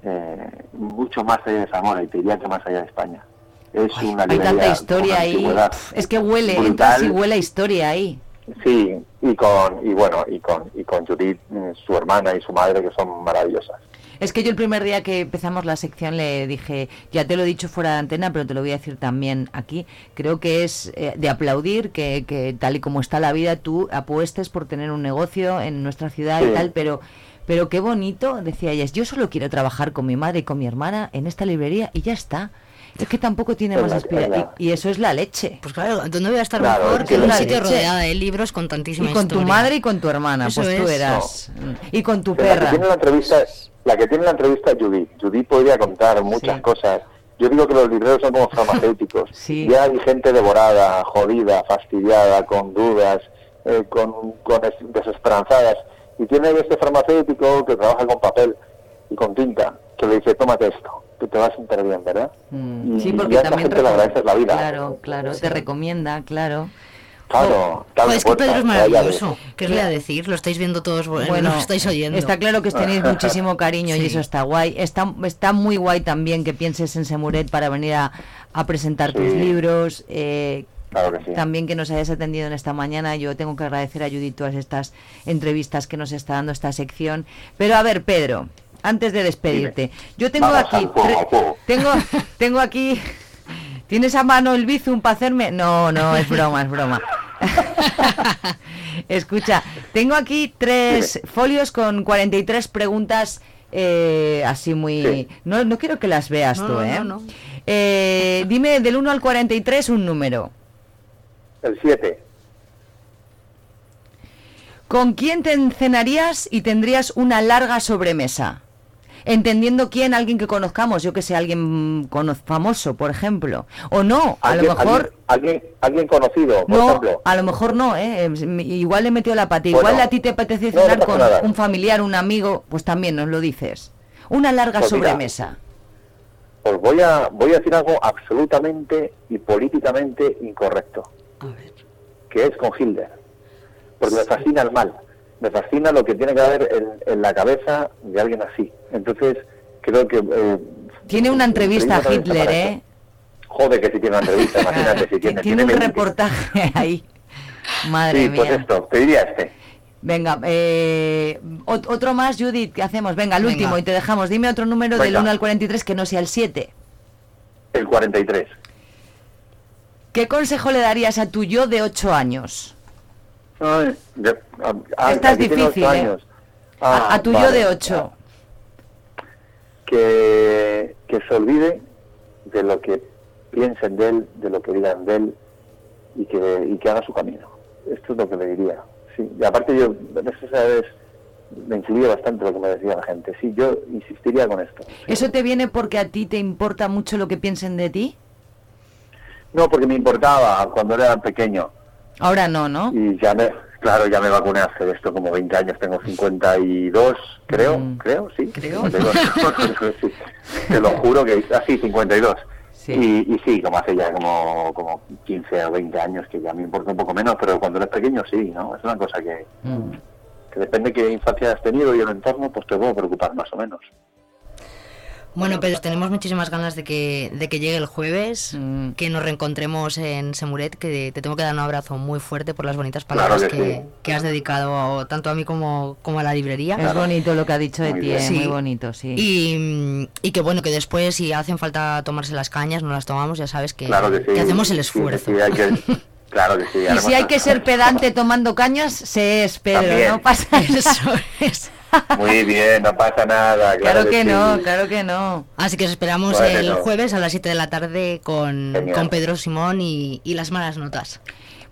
eh, mucho más allá de Zamora y te diría que más allá de España. Es una Hay librería tanta con historia ahí. Es que huele, brutal. y huele a historia ahí. Sí, y con y bueno y con y con Judith, eh, su hermana y su madre que son maravillosas. Es que yo el primer día que empezamos la sección le dije, ya te lo he dicho fuera de antena, pero te lo voy a decir también aquí, creo que es eh, de aplaudir que, que tal y como está la vida tú apuestes por tener un negocio en nuestra ciudad y tal, pero pero qué bonito, decía ella, yo solo quiero trabajar con mi madre y con mi hermana en esta librería y ya está. Es que tampoco tiene más la- la- Y, y eso es la leche. Pues claro, ¿dónde voy a estar Claro, mejor es que en un la sitio leche. rodeada de libros con tantísima Y con tu madre y con tu hermana, Eso pues tú es. eras. Y con tu La que perra. tiene la entrevista, la que tiene la entrevista es Judith. Judith podría contar muchas cosas. Yo digo que los libreros son como farmacéuticos. Ya hay gente devorada, jodida, fastidiada, con dudas, eh, con, con es- desesperanzadas. Y tiene este farmacéutico que trabaja con papel y con tinta, que le dice, tómate esto, que te vas a sentir bien, ¿verdad? Mm, Y, Sí, y porque a también gente le agradeces la vida. Claro, claro, te recomienda, claro. Claro, abre es que Pedro es maravilloso. ¿Qué os voy a decir? Lo estáis viendo todos, bueno, lo estáis oyendo. Está claro que os tenéis muchísimo cariño y eso está guay. Está, está muy guay también que pienses en Semuret para venir a, a presentar tus libros. eh, Claro que sí. También que nos hayas atendido en esta mañana. Yo tengo que agradecer a Judith todas estas entrevistas que nos está dando esta sección. Pero a ver, Pedro, antes de despedirte, yo tengo Vamos aquí... juego. Tengo, tengo aquí... ¿Tienes a mano el bizum para hacerme? No, no, es broma, es broma. Escucha, tengo aquí tres folios con 43 preguntas eh, así muy... No, no quiero que las veas No, tú, no, ¿eh? no, no. Eh, Dime del 1 al 43 un número. El 7. ¿Con quién te cenarías y tendrías una larga sobremesa? Entendiendo quién, alguien que conozcamos, yo que sé, alguien famoso, por ejemplo. O no, a lo ¿Alguien, mejor... alguien, alguien, alguien conocido, por No, ejemplo. a lo mejor no, ¿eh? Eh, m- Igual le he metido la pata. Bueno, Igual a ti te apetece no, no cenar con nada. un familiar, un amigo, pues también nos lo dices. Una larga Pues mira, sobremesa. Pues voy a, voy a decir algo absolutamente y políticamente incorrecto. Que es con Hilder. Porque me fascina el mal. Me fascina lo que tiene que haber en, en la cabeza de alguien así. Entonces, creo que... eh, Tiene una entrevista a Hitler, ¿eh? Joder, que si tiene una entrevista, imagínate si tiene... Tiene un reportaje ahí. Madre Sí, mía. pues esto, te diría este. Venga, eh, ot- otro más, Judith, ¿qué hacemos? Venga, el Venga. último y te dejamos. Dime otro número del Venga. 1 al 43 que no sea el 7. El 43. ¿Qué consejo le darías a tu yo de 8 años? Ay, ya- ah, ah, Esta es difícil, ocho ¿eh? años. A- Ah, a, tu yo vale. de 8. Que, que se olvide de lo que piensen de él, de lo que digan de él y que, y que haga su camino. Esto es lo que le diría. Sí. Y aparte yo, esa vez me influye bastante lo que me decía la gente. Sí, yo insistiría con esto. ¿Eso te viene porque a ti te importa mucho lo que piensen de ti? No, porque me importaba cuando era pequeño Ahora no, ¿no? y ya me, claro, ya me vacuné hace esto como 20 años, tengo 52, creo, Mm. creo, sí. 52. Sí. Te lo juro que así, 52. Y, y sí, como hace ya como, como 15 o 20 años que ya me importa un poco menos, pero cuando eres pequeño sí, ¿no? Es una cosa que, que depende de qué infancia has tenido y el entorno, pues te puedo preocupar más o menos. Bueno, Pedro, tenemos muchísimas ganas de que, de que llegue el jueves, Mm. que nos reencontremos en Semuret, que te tengo que dar un abrazo muy fuerte por las bonitas Claro palabras que que, sí. que has dedicado tanto a mí como, como a la librería. Es bonito lo que ha dicho de Muy ti, bien. ¿eh? Sí. muy bonito, sí. Y, y que bueno, que después si hacen falta tomarse las cañas, no las tomamos, ya sabes que, Claro que sí. hacemos el esfuerzo. sí, hay que- claro que sí. Y si hay que ser pedante tomando cañas, se es, Pedro, También. no pasa nada. Muy bien, no pasa nada. Claro que sí. no, claro que no. Así que os esperamos Bueno. el jueves a las 7 de la tarde con, con Pedro Simón y, y las malas notas.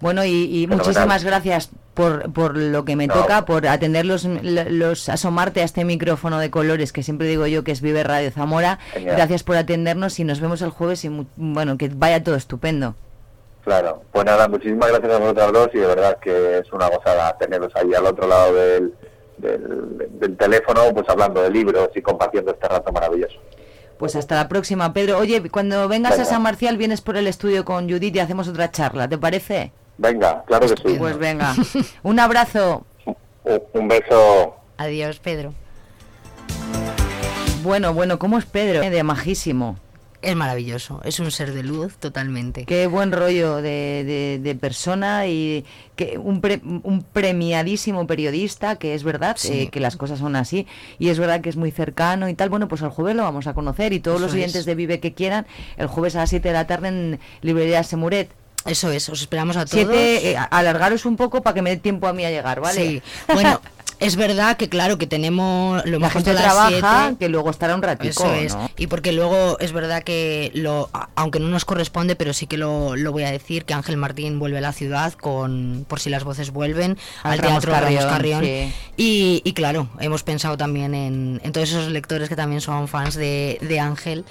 Bueno, y, y muchísimas gracias por, por lo que me No. toca, por atender los, los, asomarte a este micrófono de colores que siempre digo yo que es Vive Radio Zamora. Genial. Gracias por atendernos y nos vemos el jueves y bueno, que vaya todo estupendo. Claro, pues nada, muchísimas gracias a vosotros dos y de verdad que es una gozada teneros ahí al otro lado del, del, del teléfono, pues hablando de libros y compartiendo este rato maravilloso. Pues hasta la próxima, Pedro. Oye, cuando vengas a. San Marcial vienes por el estudio con Judith y hacemos otra charla, ¿te parece? Venga, claro que sí. Pues venga. Un abrazo. Un, un beso. Adiós, Pedro. Bueno, bueno, ¿cómo es Pedro? eh? De majísimo. Es maravilloso, es un ser de luz totalmente. Qué buen rollo de, de- de persona y que un, pre- un premiadísimo periodista, que es verdad Sí. eh, que las cosas son así y es verdad que es muy cercano y tal. Bueno, pues el jueves lo vamos a conocer y todos Eso los oyentes es. de Vive que quieran, el jueves a las 7 de la tarde en Librería Semuret. Eso es, os esperamos a todos. Siete, eh, alargaros un poco para que me dé tiempo a mí a llegar, ¿vale? Sí, bueno, Es verdad que claro que tenemos lo La gente trabaja, siete. que luego estará un ratico, Eso es. ¿no? Y porque luego es verdad que lo, aunque no nos corresponde, pero sí que lo, lo voy a decir, que Ángel Martín vuelve a la ciudad con por si las voces vuelven Al al, Ramos teatro Ramos Carrión, Carrión. sí. Y, y claro, hemos pensado también en, en todos esos lectores que también son fans de, de Ángel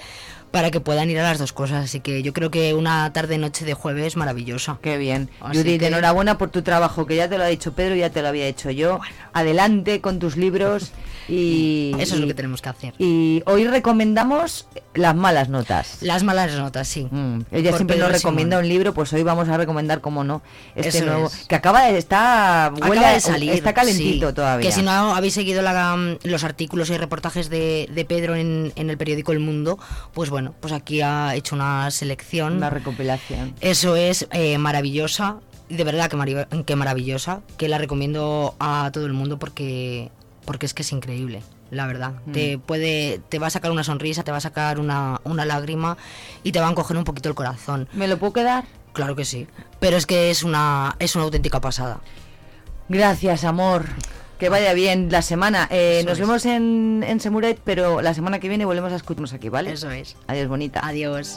para que puedan ir a las dos cosas. Así que yo creo que una tarde noche de jueves maravillosa. Qué bien. Así Judith, que- enhorabuena por tu trabajo, que ya te lo ha dicho Pedro, ya te lo había hecho yo. Adelante con tus libros y... Eso es lo que tenemos que hacer. Y hoy recomendamos las malas notas. Las malas notas, sí. Ella Por siempre nos recomienda Simón. un libro, pues hoy vamos a recomendar, como no, este Eso nuevo, es. que acaba de está huele Acaba de salir. está calentito sí. todavía. Que si no habéis seguido la- mm, los artículos y reportajes de, de Pedro en, en el periódico El Mundo, pues bueno, pues aquí ha hecho una selección. Una recopilación. Eso es eh, maravillosa, de verdad que, que maravillosa, que la recomiendo a todo el mundo porque, porque es que es increíble. La verdad, Mm. te puede, te va a sacar una sonrisa, te va a sacar una, una lágrima y te va a encoger un poquito el corazón. ¿Me lo puedo quedar? Claro que sí. Pero es que es una, es una auténtica pasada. Gracias, amor. Que vaya bien la semana. Eh, nos es. vemos en, en Semuret, pero la semana que viene volvemos a escucharnos aquí, ¿vale? Eso es. Adiós, bonita. Adiós.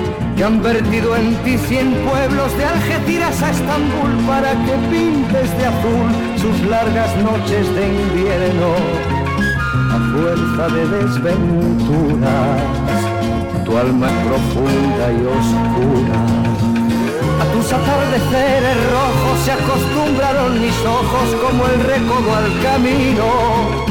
que han vertido en ti cien pueblos de Algeciras a Estambul para que pintes de azul sus largas noches de invierno a fuerza de desventuras tu alma es profunda y oscura. A tus atardeceres rojos se acostumbraron mis ojos como el recodo al camino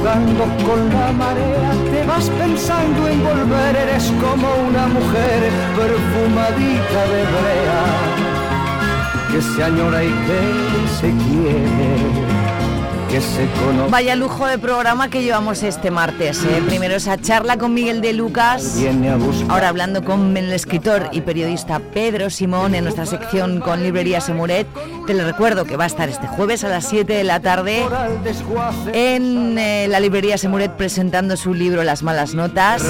jugando con la marea, te vas pensando en volver, eres como una mujer perfumadita de brea, que se añora y que se quiere, que se conoce. Vaya lujo de programa que llevamos este martes. ¿eh? Primero esa charla con Miguel de Lucas. Ahora hablando con el escritor y periodista Pedro Simón en nuestra sección con Librería Semuret. Te le recuerdo que va a estar este jueves a las 7 de la tarde en eh, la Librería Semuret presentando su libro Las malas notas.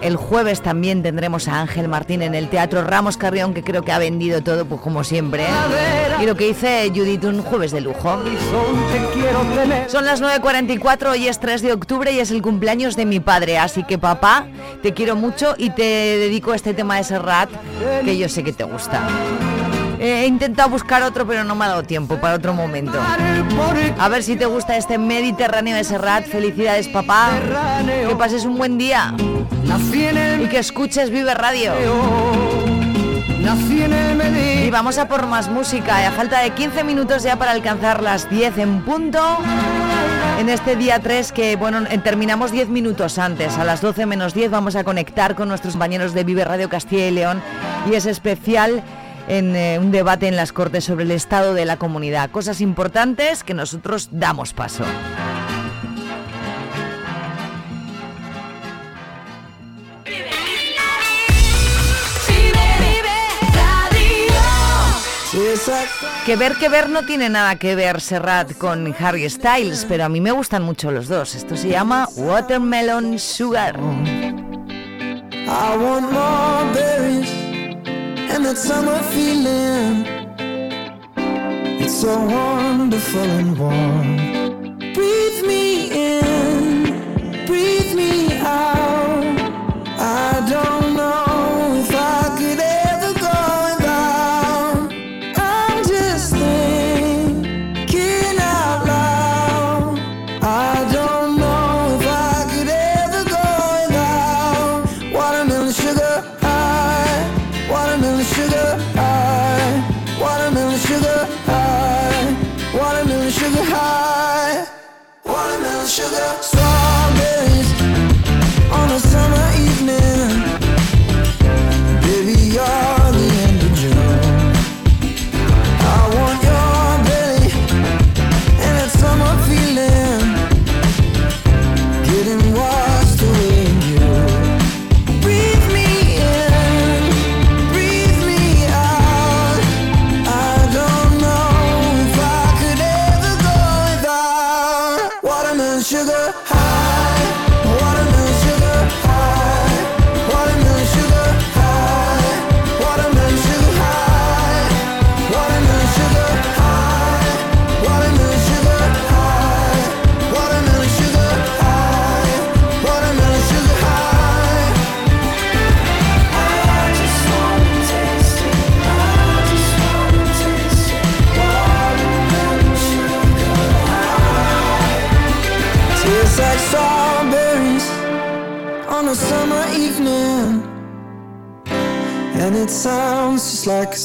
El jueves también tendremos a Ángel Martín en el Teatro Ramos Carrión, que creo que ha vendido todo, pues como siempre. Y lo que dice Judith, un jueves de lujo. Son las 9.44, hoy es 3 de octubre y es el cumpleaños de mi padre, así que papá, te quiero mucho y te dedico este tema de Serrat, que yo sé que te gusta. He intentado buscar otro, pero no me ha dado tiempo para otro momento. A ver si te gusta este Mediterráneo de Serrat. Felicidades, papá. Que pases un buen día. Y que escuches Vive Radio. Y vamos a por más música. Y a falta de 15 minutos ya para alcanzar las 10 en punto. En este día 3 que, bueno, en- terminamos 10 minutos antes. A las 12 menos 10 vamos a conectar con nuestros compañeros de Vive Radio Castilla y León. Y es especial en eh, un debate en las Cortes sobre el estado de la comunidad. Cosas importantes que nosotros damos paso. Que ver que ver no tiene nada que ver Serrat con Harry Styles, pero a mí me gustan mucho los dos. Esto se llama Watermelon Sugar. And that summer feeling. It's so wonderful and warm. Breathe me in, breathe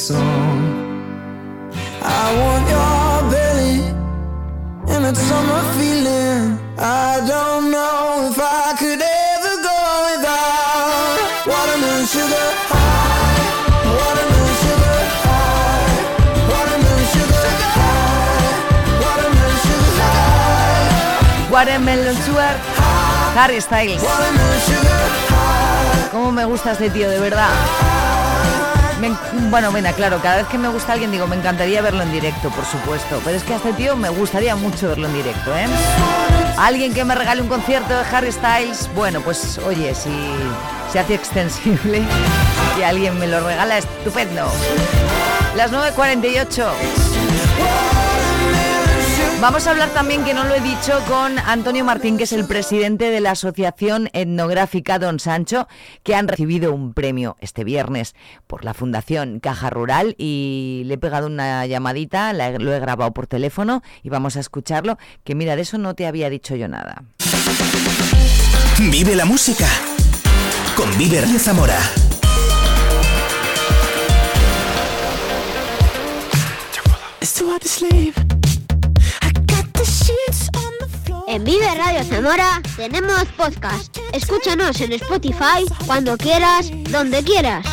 song. I want your belly and that summer feeling. I don't know if I could ever go without watermelon sugar high, watermelon sugar high, watermelon sugar high, watermelon sugar high. Watermelon Sugar, Harry Styles. ¿Cómo me gusta este tío, de verdad? Bueno, venga, claro, cada vez que me gusta alguien digo, me encantaría verlo en directo, por supuesto. Pero es que a este tío me gustaría mucho verlo en directo, ¿eh? Alguien que me regale un concierto de Harry Styles, bueno, pues oye, si se hace extensible y alguien me lo regala, estupendo. Las 9.48. Vamos a hablar también, que no lo he dicho, con Antonio Martín, que es el presidente de la Asociación Etnográfica Don Sancho, que han recibido un premio este viernes por la Fundación Caja Rural y le he pegado una llamadita, la he- lo he grabado por teléfono y vamos a escucharlo, que mira, de eso no te había dicho yo nada. Vive la música con Vive Radio Zamora. It's too hard to sleep. En Vive Radio Zamora tenemos podcast. Escúchanos en Spotify cuando quieras, donde quieras.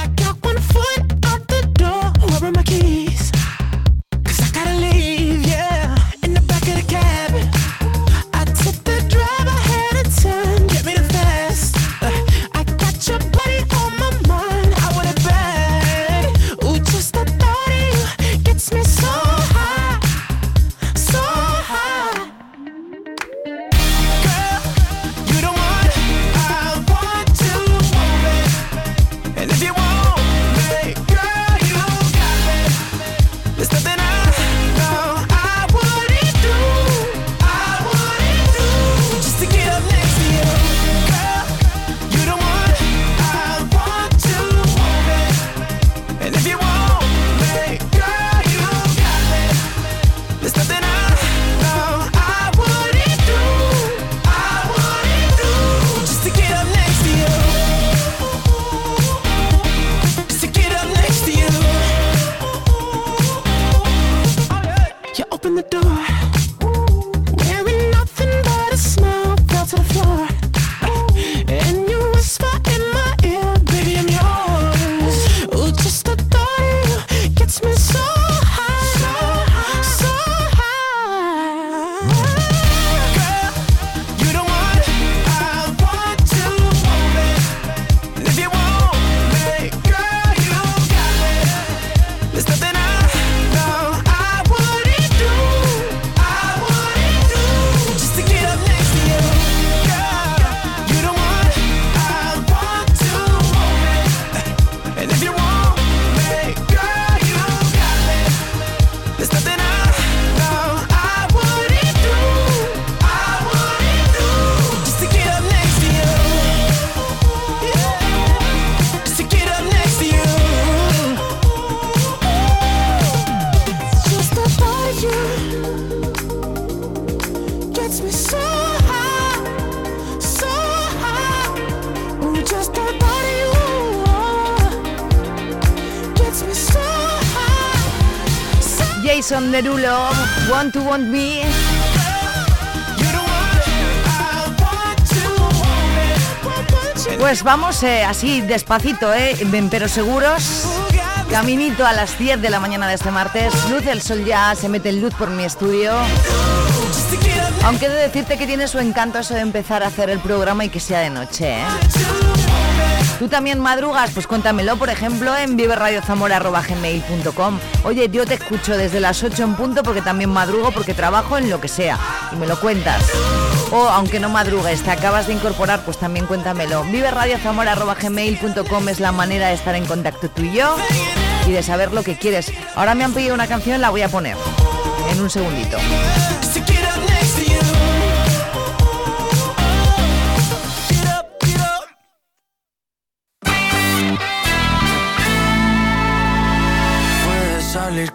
Derulo, Want to Want Me. Pues vamos eh, así despacito, eh, pero seguros. Caminito a las 10 de la mañana de este martes. Luz el sol ya se mete en luz por mi estudio. Aunque he de decirte que tiene su encanto eso de empezar a hacer el programa y que sea de noche. ¿eh? ¿Tú también madrugas? Pues cuéntamelo, por ejemplo, en viverradiozamora.gmail.com Oye, yo te escucho desde las 8 en punto porque también madrugo, porque trabajo en lo que sea. Y me lo cuentas. O aunque no madrugues, te acabas de incorporar, pues también cuéntamelo. viverradiozamora.gmail.com es la manera de estar en contacto tú y yo y de saber lo que quieres. Ahora me han pedido una canción, la voy a poner en un segundito.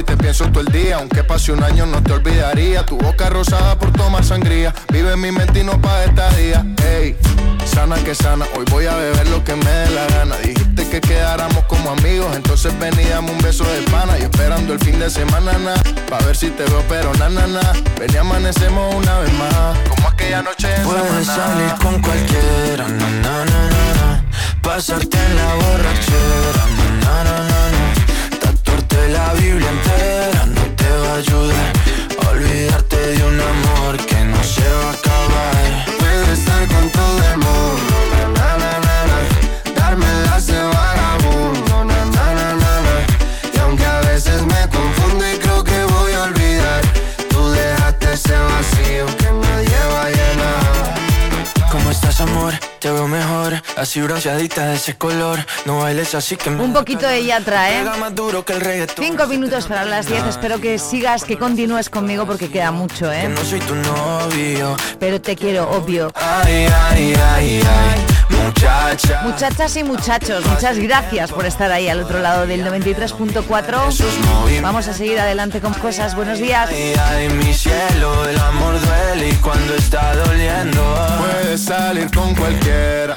y te pienso todo el día, aunque pase un año no te olvidaría. Tu boca rosada por tomar sangría, vive en mi mente y no pa' esta día. Ey, sana que sana, hoy voy a beber lo que me dé la gana. Dijiste que quedáramos como amigos, entonces ven y dame un beso de pana. Y esperando el fin de semana, na, pa' ver si te veo, pero na, na, na. Ven y amanecemos una vez más, como aquella noche en Puedes salir con cualquiera, na, na, na, na, na. pasarte en la borrachera, na, na, na. La Biblia entera no te va a ayudar olvidarte de un bronceadita de ese color. No bailes así que Un poquito de Yatra, ¿eh? Cinco minutos para las 10. Espero que sigas, que continúes conmigo porque queda mucho, ¿eh? No soy tu novio. Pero te quiero, obvio. Ay, ay, ay, ay, muchacha. Muchachas y muchachos, muchas gracias por estar ahí al otro lado del 93.4. Vamos a seguir adelante con cosas. Buenos días. Ay, ay, mi cielo, el amor duele y cuando está doliendo. Puedes salir con cualquiera.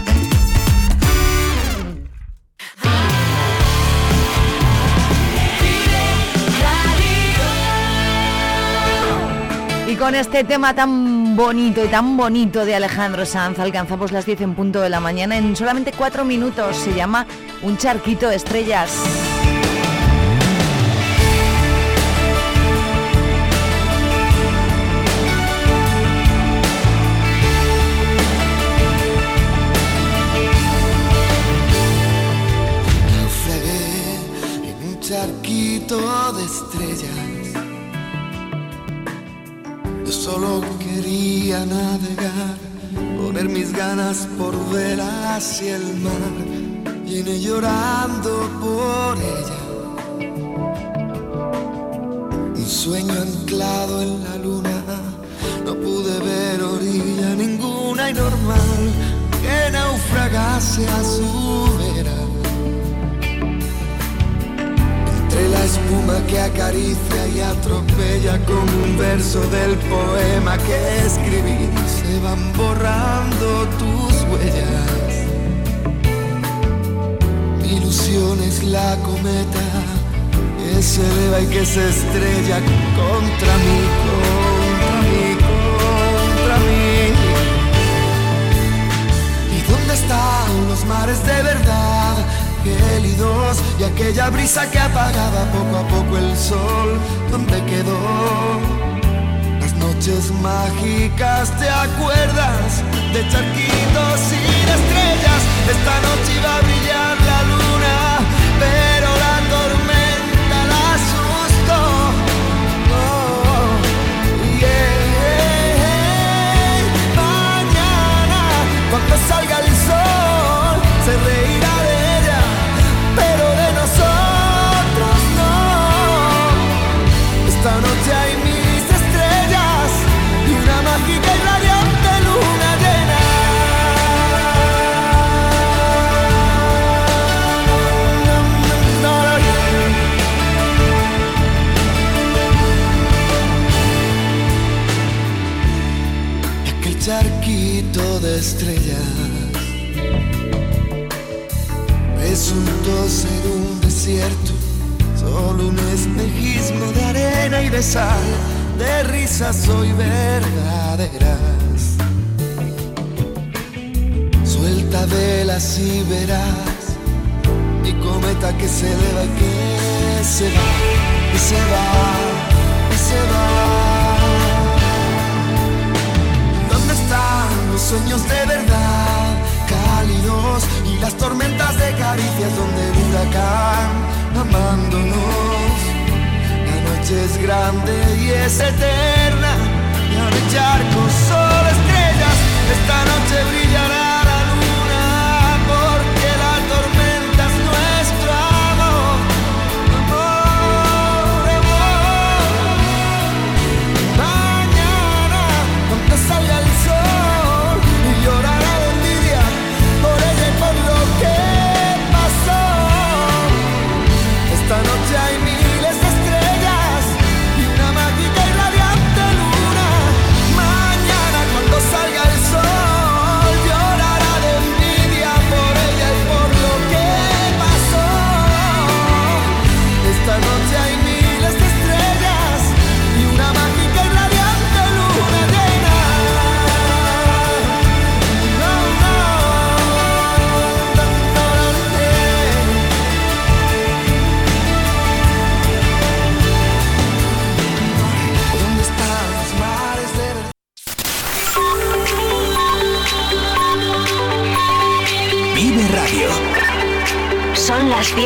con este tema tan bonito y tan bonito de Alejandro Sanz alcanzamos las 10 en punto de la mañana en solamente 4 minutos. Se llama Un charquito de estrellas. Naufragué en un charquito de estrellas Solo quería navegar, poner mis ganas por ver hacia el mar. Vine llorando por ella. Un sueño anclado en la luna. No pude ver orilla ninguna y normal que naufragase a su espuma que acaricia y atropella con un verso del poema que escribí, se van borrando tus huellas. Mi ilusión es la cometa que se eleva y que se estrella contra mí, contra mí, contra mí. ¿Y dónde están los mares de verdad? Gélidos y aquella brisa que apagaba poco a poco el sol, ¿dónde quedó? Las noches mágicas, ¿te acuerdas? De charquitos y de estrellas, esta noche iba a brillar la luna, pero la tormenta la asustó. Oh, yeah, yeah, yeah. Mañana, cuando charquito de estrellas resultó ser un desierto, solo un espejismo de arena y de sal, de risas hoy verdaderas. Suelta velas y verás mi cometa que se eleva y que se va, y se va, y se va. Sueños de verdad? Cálidos y las tormentas de caricias donde el huracán amándonos. La noche es grande y es eterna. Y ahora el charco solo estrellas. Esta noche brillará